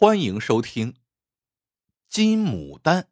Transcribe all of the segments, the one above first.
欢迎收听《金牡丹》。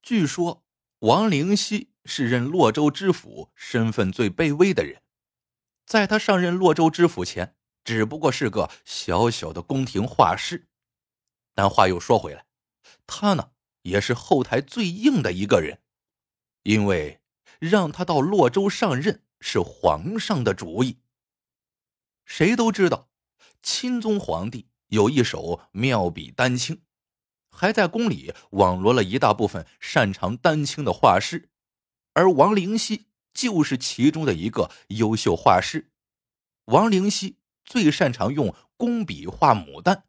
据说王灵溪是任洛州知府身份最卑微的人，在他上任洛州知府前，只不过是个小小的宫廷画师。但话又说回来，他呢也是后台最硬的一个人，因为让他到洛州上任是皇上的主意。谁都知道，钦宗皇帝。有一手妙笔丹青，还在宫里网罗了一大部分擅长丹青的画师，而王灵溪就是其中的一个优秀画师。王灵溪最擅长用工笔画牡丹，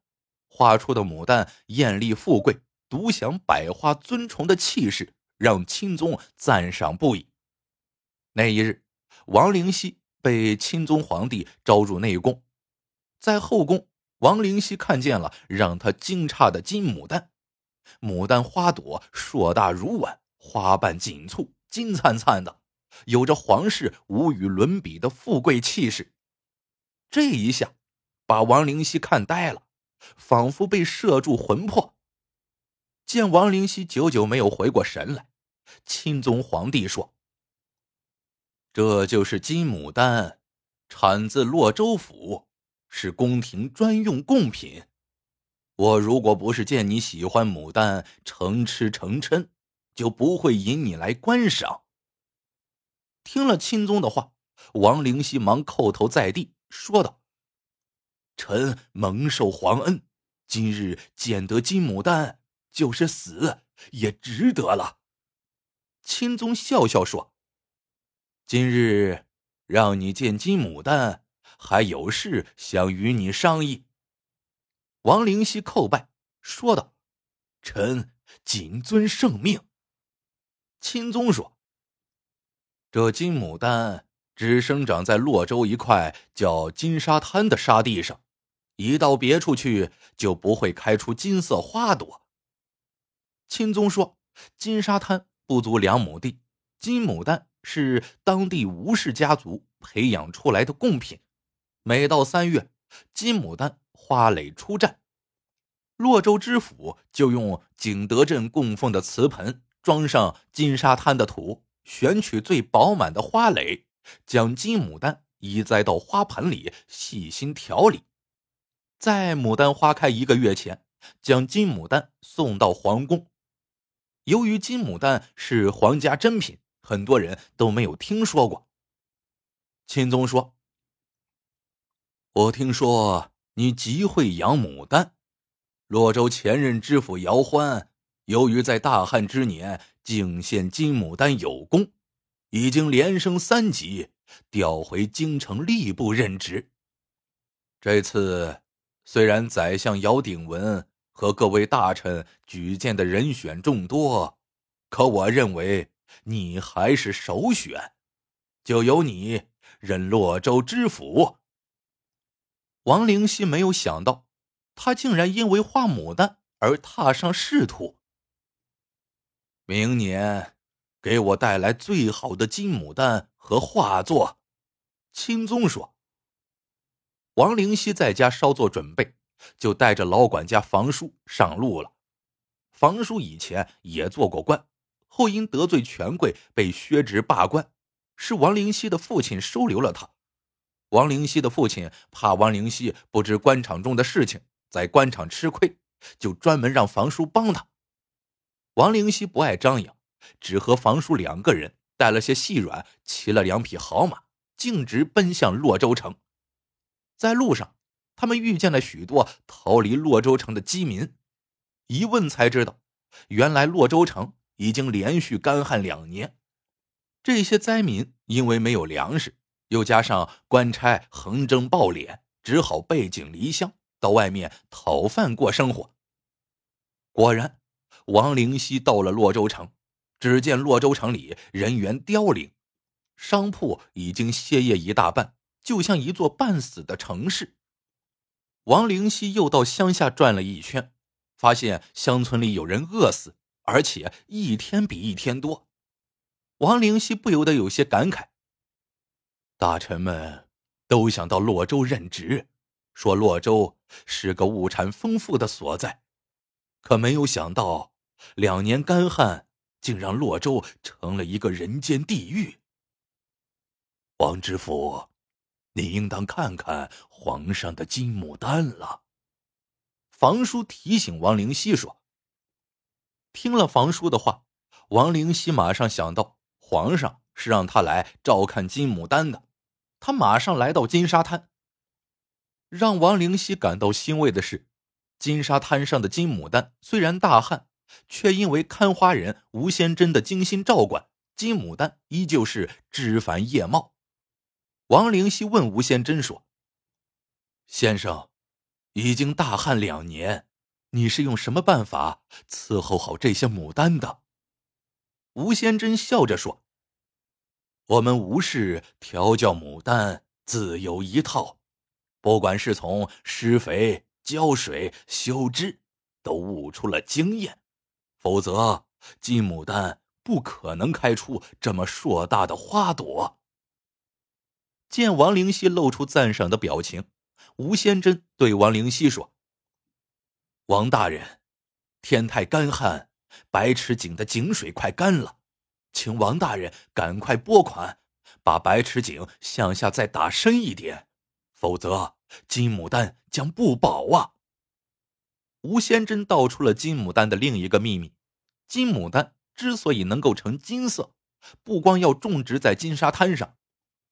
画出的牡丹艳丽富贵，独享百花尊崇的气势，让钦宗赞赏不已。那一日，王灵溪被钦宗皇帝招入内宫，在后宫。王灵溪看见了让他惊诧的金牡丹，牡丹花朵硕大如碗，花瓣紧簇，金灿灿的，有着皇室无与伦比的富贵气势。这一下，把王灵溪看呆了，仿佛被射住魂魄。见王灵溪久久没有回过神来，钦宗皇帝说：“这就是金牡丹，产自洛州府。”是宫廷专用贡品，我如果不是见你喜欢牡丹，成痴成嗔，就不会引你来观赏。听了钦宗的话，王灵溪忙叩头在地，说道：“臣蒙受皇恩，今日见得金牡丹，就是死也值得了。”钦宗笑笑说：“今日让你见金牡丹。”还有事想与你商议。王灵溪叩拜，说道：“臣谨遵圣命。”钦宗说：“这金牡丹只生长在洛州一块叫金沙滩的沙地上，一到别处去就不会开出金色花朵。”钦宗说：“金沙滩不足两亩地，金牡丹是当地吴氏家族培养出来的贡品。”每到三月，金牡丹花蕾出绽，洛州知府就用景德镇供奉的瓷盆装上金沙滩的土，选取最饱满的花蕾，将金牡丹移栽到花盆里，细心调理。在牡丹花开一个月前，将金牡丹送到皇宫。由于金牡丹是皇家珍品，很多人都没有听说过。钦宗说。我听说你极会养牡丹，洛州前任知府姚欢，由于在大旱之年敬献金牡丹有功，已经连升三级，调回京城吏部任职。这次虽然宰相姚鼎文和各位大臣举荐的人选众多，可我认为你还是首选，就由你任洛州知府。王灵溪没有想到，他竟然因为画牡丹而踏上仕途。明年，给我带来最好的金牡丹和画作。钦宗说。王灵溪在家稍作准备，就带着老管家房叔上路了。房叔以前也做过官，后因得罪权贵被削职罢官，是王灵溪的父亲收留了他。王灵溪的父亲怕王灵溪不知官场中的事情，在官场吃亏，就专门让房叔帮他。王灵溪不爱张扬，只和房叔两个人带了些细软，骑了两匹好马，径直奔向洛州城。在路上，他们遇见了许多逃离洛州城的饥民，一问才知道，原来洛州城已经连续干旱两年，这些灾民因为没有粮食。又加上官差横征暴敛，只好背井离乡，到外面讨饭过生活。果然，王灵溪到了洛州城，只见洛州城里人员凋零，商铺已经歇业一大半，就像一座半死的城市。王灵溪又到乡下转了一圈，发现乡村里有人饿死，而且一天比一天多。王灵溪不由得有些感慨。大臣们都想到洛州任职，说洛州是个物产丰富的所在。可没有想到，两年干旱竟让洛州成了一个人间地狱。王知府，你应当看看皇上的金牡丹了。房叔提醒王灵溪说。听了房叔的话，王灵溪马上想到皇上是让他来照看金牡丹的，他马上来到金沙滩。让王灵溪感到欣慰的是。金沙滩上的金牡丹虽然大旱，却因为看花人吴先珍的精心照管，金牡丹依旧是枝繁叶茂。王灵溪问吴先珍说：“先生，已经大旱两年，你是用什么办法伺候好这些牡丹的？”吴先珍笑着说：“我们吴氏调教牡丹自有一套，不管是从施肥。”浇水、修枝，都悟出了经验，否则金牡丹不可能开出这么硕大的花朵。见王灵溪露出赞赏的表情，吴先珍对王灵溪说：“王大人，天太干旱，白池井的井水快干了，请王大人赶快拨款，把白池井向下再打深一点，否则。”金牡丹将不保啊！吴先珍道出了金牡丹的另一个秘密：金牡丹之所以能够成金色，不光要种植在金沙滩上，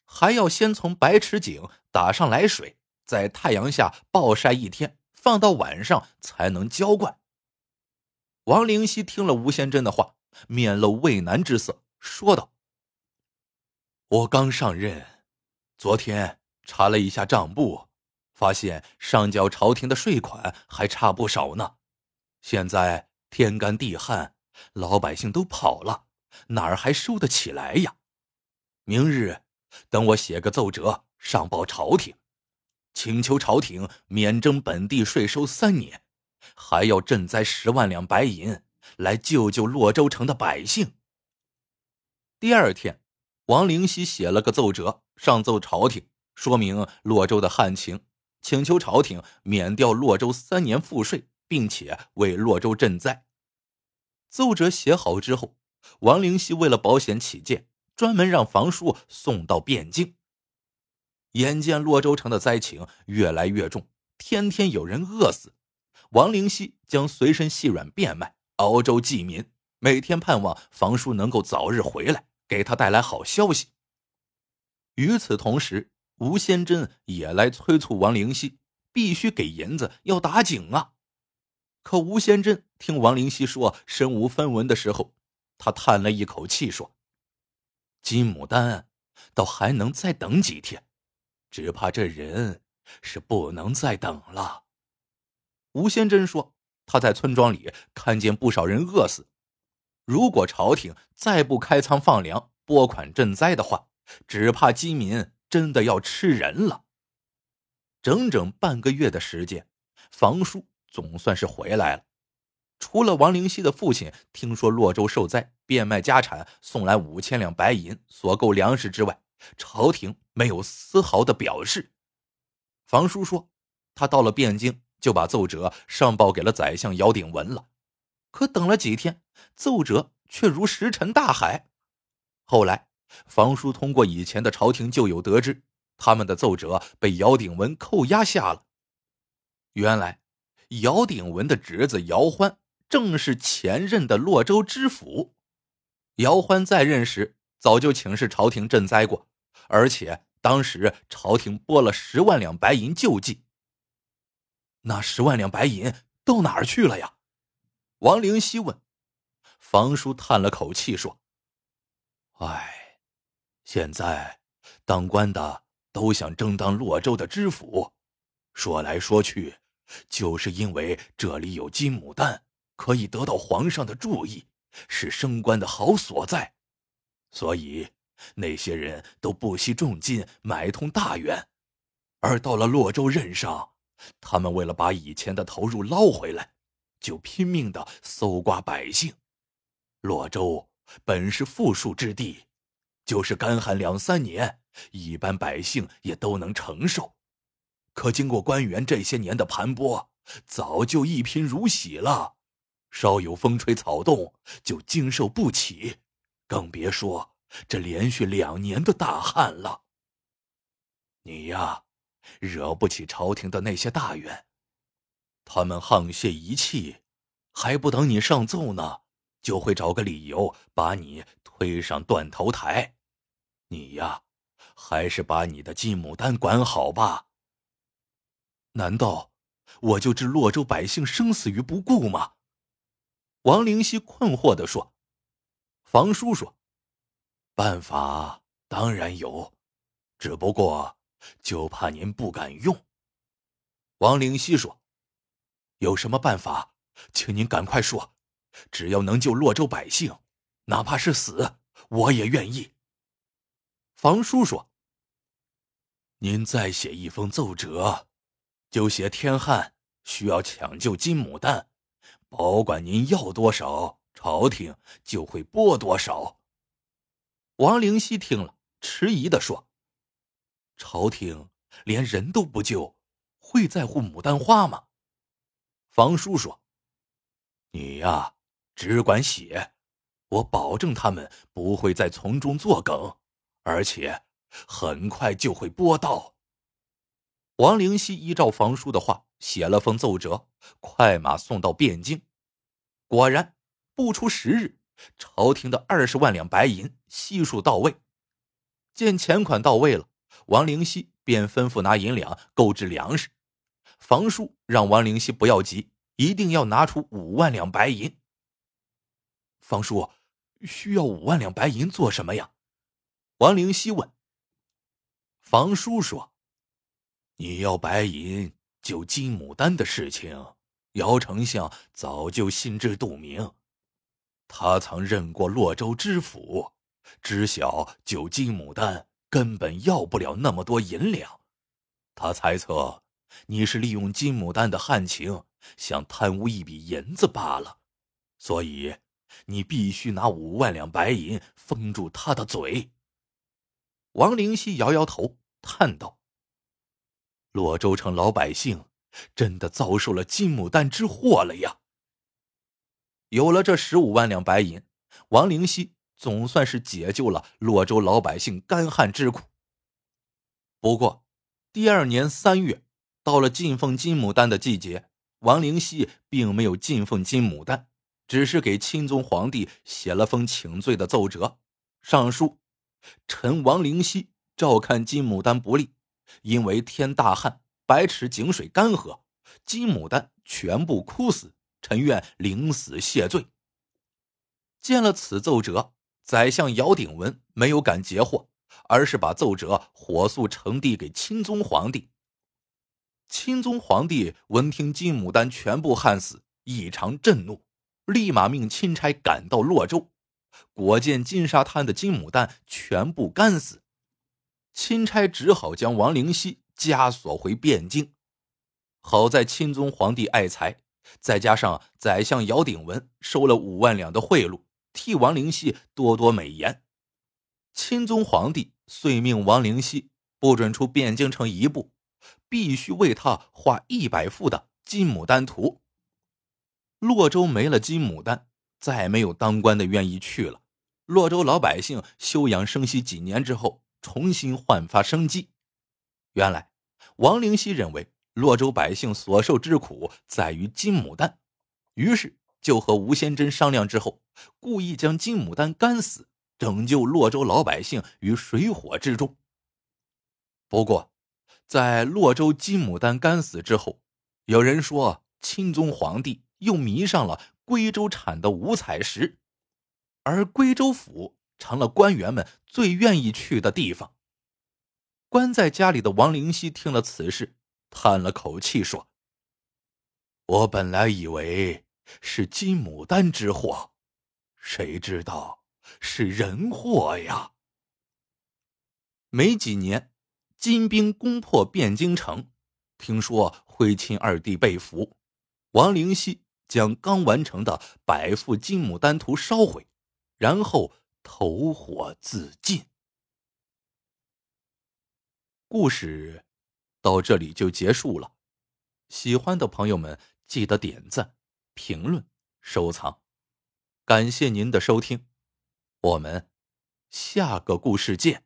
还要先从白池井打上来水，在太阳下暴晒一天，放到晚上才能浇灌。王灵溪听了吴先珍的话，面露畏难之色，说道：“我刚上任，昨天查了一下账簿。”发现上缴朝廷的税款还差不少呢，现在天干地旱，老百姓都跑了，哪儿还收得起来呀？明日等我写个奏折上报朝廷，请求朝廷免征本地税收三年，还要赈灾十万两白银，来救救洛州城的百姓。第二天，王灵溪写了个奏折上奏朝廷，说明洛州的旱情。请求朝廷免掉洛州三年赋税，并且为洛州赈灾。奏折写好之后，王灵溪为了保险起见，专门让房叔送到汴京。眼见洛州城的灾情越来越重，天天有人饿死，王灵溪将随身细软变卖，熬粥济民，每天盼望房叔能够早日回来，给他带来好消息。与此同时，吴先珍也来催促王灵溪，必须给银子，要打井啊！可吴先珍听王灵溪说身无分文的时候，他叹了一口气说：“金牡丹倒还能再等几天，只怕这人是不能再等了。”吴先珍说：“他在村庄里看见不少人饿死，如果朝廷再不开仓放粮、拨款赈灾的话，只怕饥民……”真的要吃人了。整整半个月的时间，房叔总算是回来了。除了王灵溪的父亲听说洛州受灾，变卖家产送来五千两白银所购粮食之外，朝廷没有丝毫的表示。房叔说，他到了汴京就把奏折上报给了宰相姚鼎文了。可等了几天，奏折却如石沉大海。后来。房叔通过以前的朝廷旧友得知，他们的奏折被姚鼎文扣押下了。原来，姚鼎文的侄子姚欢正是前任的洛州知府。姚欢在任时早就请示朝廷赈灾过，而且当时朝廷拨了十万两白银救济。那十万两白银到哪儿去了呀？王灵溪问。房叔叹了口气说：“唉。”现在，当官的都想争当洛州的知府，说来说去，就是因为这里有金牡丹，可以得到皇上的注意，是升官的好所在，所以那些人都不惜重金买通大员，而到了洛州任上，他们为了把以前的投入捞回来，就拼命的搜刮百姓。洛州本是富庶之地。就是干旱两三年，一般百姓也都能承受。可经过官员这些年的盘剥，早就一贫如洗了。稍有风吹草动，就经受不起，更别说这连续两年的大旱了。你呀，惹不起朝廷的那些大员，他们沆瀣一气，还不等你上奏呢，就会找个理由把你推上断头台。你呀，还是把你的金牡丹管好吧。难道我就置洛州百姓生死于不顾吗？王灵溪困惑的说：“房叔说，办法当然有，只不过就怕您不敢用。”王灵溪说：“有什么办法，请您赶快说，只要能救洛州百姓，哪怕是死，我也愿意。”房叔说：“您再写一封奏折，就写天汉需要抢救金牡丹。”保管您要多少，朝廷就会拨多少。王灵溪听了，迟疑的说：“朝廷连人都不救，会在乎牡丹花吗？”房叔说：“你呀，只管写，我保证他们不会在从中作梗，而且很快就会拨到。”王灵溪依照房叔的话写了封奏折，快马送到汴京。果然，不出十日，朝廷的二十万两白银悉数到位。见钱款到位了，王灵溪便吩咐拿银两购置粮食。房叔让王灵溪不要急，一定要拿出五万两白银。房叔需要五万两白银做什么呀？王灵溪问。房叔说。你要白银救金牡丹的事情，姚丞相早就心知肚明。他曾任过洛州知府，知晓救金牡丹根本要不了那么多银两。他猜测你是利用金牡丹的旱情，想贪污一笔银子罢了。所以，你必须拿五万两白银封住他的嘴。王灵溪摇摇头，叹道。洛州城老百姓真的遭受了金牡丹之祸了呀！有了这十五万两白银，王灵溪总算是解救了洛州老百姓干旱之苦。不过，第二年三月，到了进奉金牡丹的季节，王灵溪并没有进奉金牡丹，只是给钦宗皇帝写了封请罪的奏折，上书：臣王灵溪照看金牡丹不利。因为天大旱，百尺井水干涸，金牡丹全部枯死，臣愿领死谢罪。见了此奏折，宰相姚鼎文没有敢截获，而是把奏折火速呈递给钦宗皇帝。钦宗皇帝闻听金牡丹全部旱死，异常震怒，立马命钦差赶到洛州，果见金沙滩的金牡丹全部干死。钦差只好将王灵溪枷锁回汴京。好在钦宗皇帝爱才，再加上宰相姚鼎文收了五万两的贿赂，替王灵溪多多美言。钦宗皇帝遂命王灵溪不准出汴京城一步，必须为他画一百幅的金牡丹图。洛州没了金牡丹，再没有当官的愿意去了。洛州老百姓休养生息几年之后。重新焕发生机。原来，王灵溪认为洛州百姓所受之苦在于金牡丹，于是就和吴先珍商量之后，故意将金牡丹干死，拯救洛州老百姓于水火之中。不过，在洛州金牡丹干死之后，有人说钦宗皇帝又迷上了贵州产的五彩石，而贵州府。成了官员们最愿意去的地方。关在家里的王灵溪听了此事，叹了口气说：“我本来以为是金牡丹之祸，谁知道是人祸呀！”没几年，金兵攻破汴京城，听说徽钦二帝被俘，王灵溪将刚完成的百幅金牡丹图烧毁，然后。投火自尽。故事到这里就结束了。喜欢的朋友们记得点赞、评论、收藏，感谢您的收听，我们下个故事见。